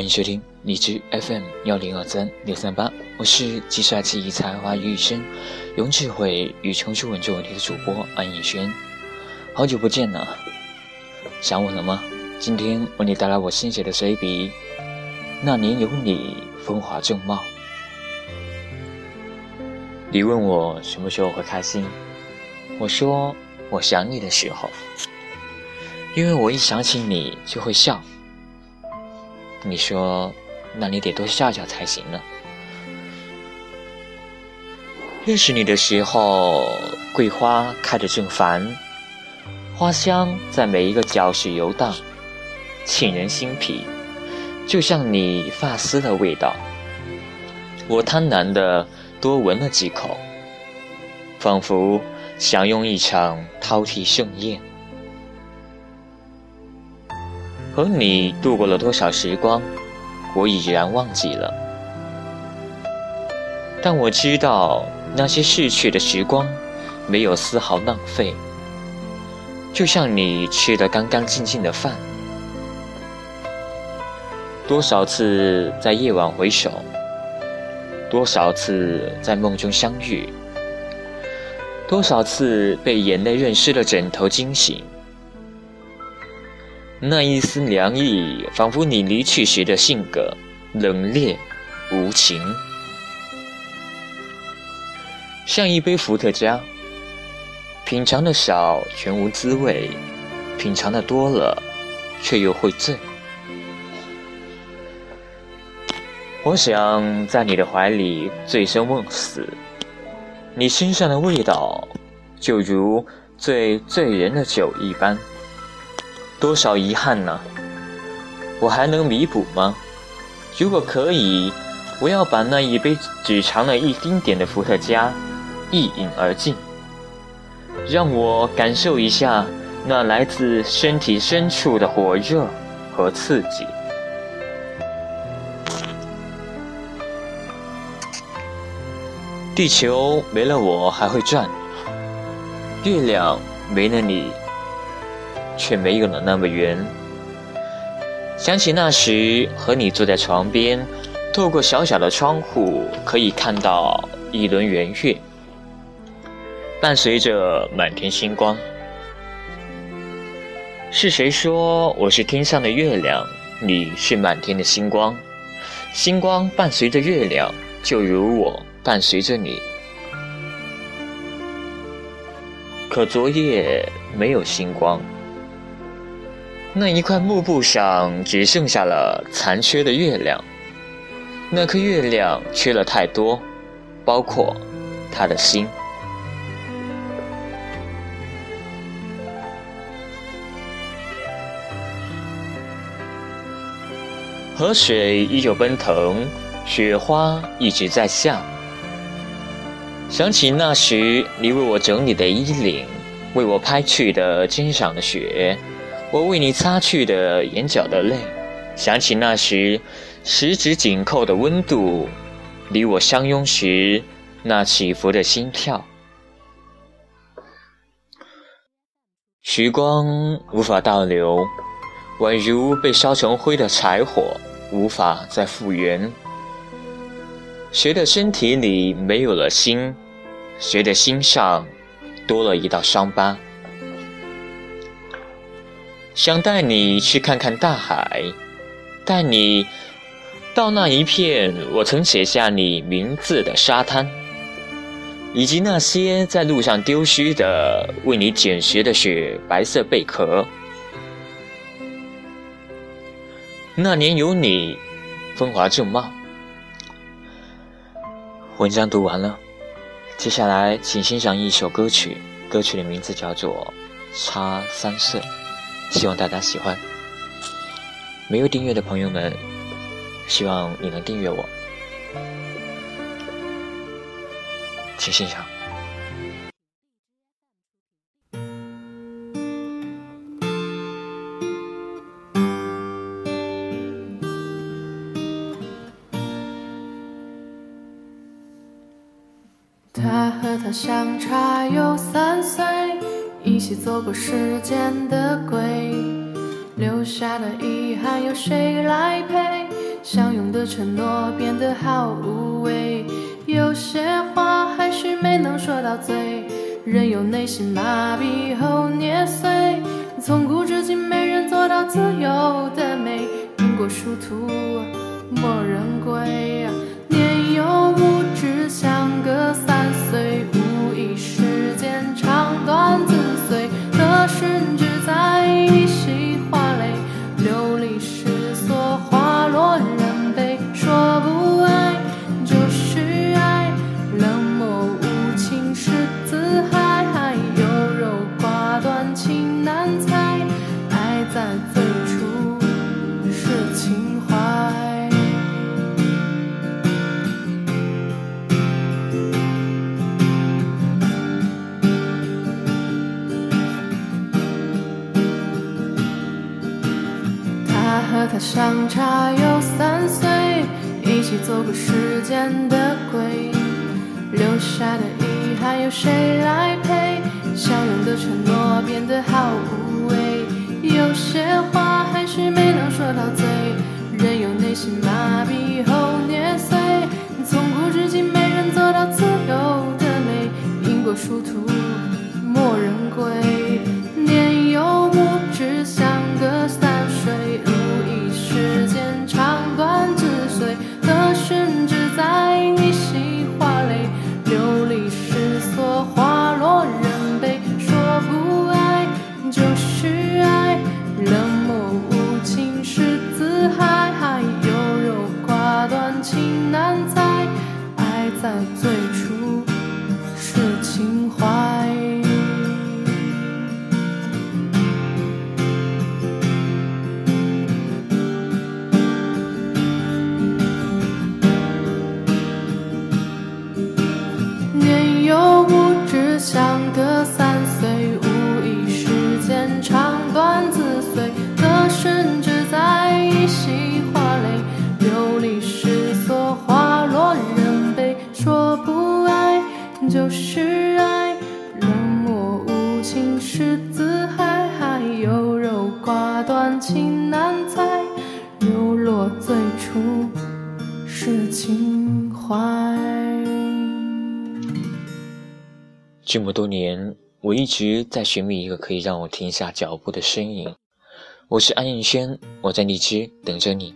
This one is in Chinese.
欢迎收听荔枝 FM 幺零二三六三八，我是集帅气才华于一身，用智慧与成熟稳重问题的主播安以轩。好久不见了，想我了吗？今天为你带来我新写的随笔《那年有你风华正茂》。你问我什么时候会开心？我说我想你的时候，因为我一想起你就会笑。你说，那你得多笑笑才行呢。认识你的时候，桂花开得正繁，花香在每一个教室游荡，沁人心脾，就像你发丝的味道。我贪婪的多闻了几口，仿佛享用一场饕餮盛宴。和你度过了多少时光，我已然忘记了。但我知道那些逝去的时光，没有丝毫浪费。就像你吃得干干净净的饭。多少次在夜晚回首，多少次在梦中相遇，多少次被眼泪润湿的枕头惊醒。那一丝凉意，仿佛你离去时的性格冷冽无情，像一杯伏特加，品尝的少全无滋味，品尝的多了却又会醉。我想在你的怀里醉生梦死，你身上的味道就如醉醉人的酒一般。多少遗憾呢？我还能弥补吗？如果可以，我要把那一杯只尝了一丁点的伏特加一饮而尽，让我感受一下那来自身体深处的火热和刺激。地球没了我还会转，月亮没了你。却没有了那么圆。想起那时和你坐在床边，透过小小的窗户可以看到一轮圆月，伴随着满天星光。是谁说我是天上的月亮，你是满天的星光？星光伴随着月亮，就如我伴随着你。可昨夜没有星光。那一块幕布上只剩下了残缺的月亮，那颗月亮缺了太多，包括他的心。河水依旧奔腾，雪花一直在下。想起那时你为我整理的衣领，为我拍去的肩上的雪。我为你擦去的眼角的泪，想起那时十指紧扣的温度，离我相拥时那起伏的心跳。时光无法倒流，宛如被烧成灰的柴火，无法再复原。谁的身体里没有了心？谁的心上多了一道伤疤？想带你去看看大海，带你到那一片我曾写下你名字的沙滩，以及那些在路上丢失的为你捡拾的雪白色贝壳。那年有你，风华正茂。文章读完了，接下来请欣赏一首歌曲，歌曲的名字叫做《差三岁》。希望大家喜欢。没有订阅的朋友们，希望你能订阅我，请欣赏。他和她相差有三岁。一起走过时间的轨，留下的遗憾由谁来陪？相拥的承诺变得好无味，有些话还是没能说到嘴，任由内心麻痹后捏碎。从古至今，没人做到自由的美，因果殊途，莫人归。相差有三岁，一起走过时间的鬼，留下的遗憾有谁来陪？相拥的承诺变得好无味，有些话还是没能说到嘴，任由内心麻痹后捏碎。在最初是情话。就是爱，冷漠无情是自害，优柔寡断情难猜，流落最初是情怀。这么多年，我一直在寻觅一个可以让我停下脚步的身影。我是安逸轩，我在荔枝等着你。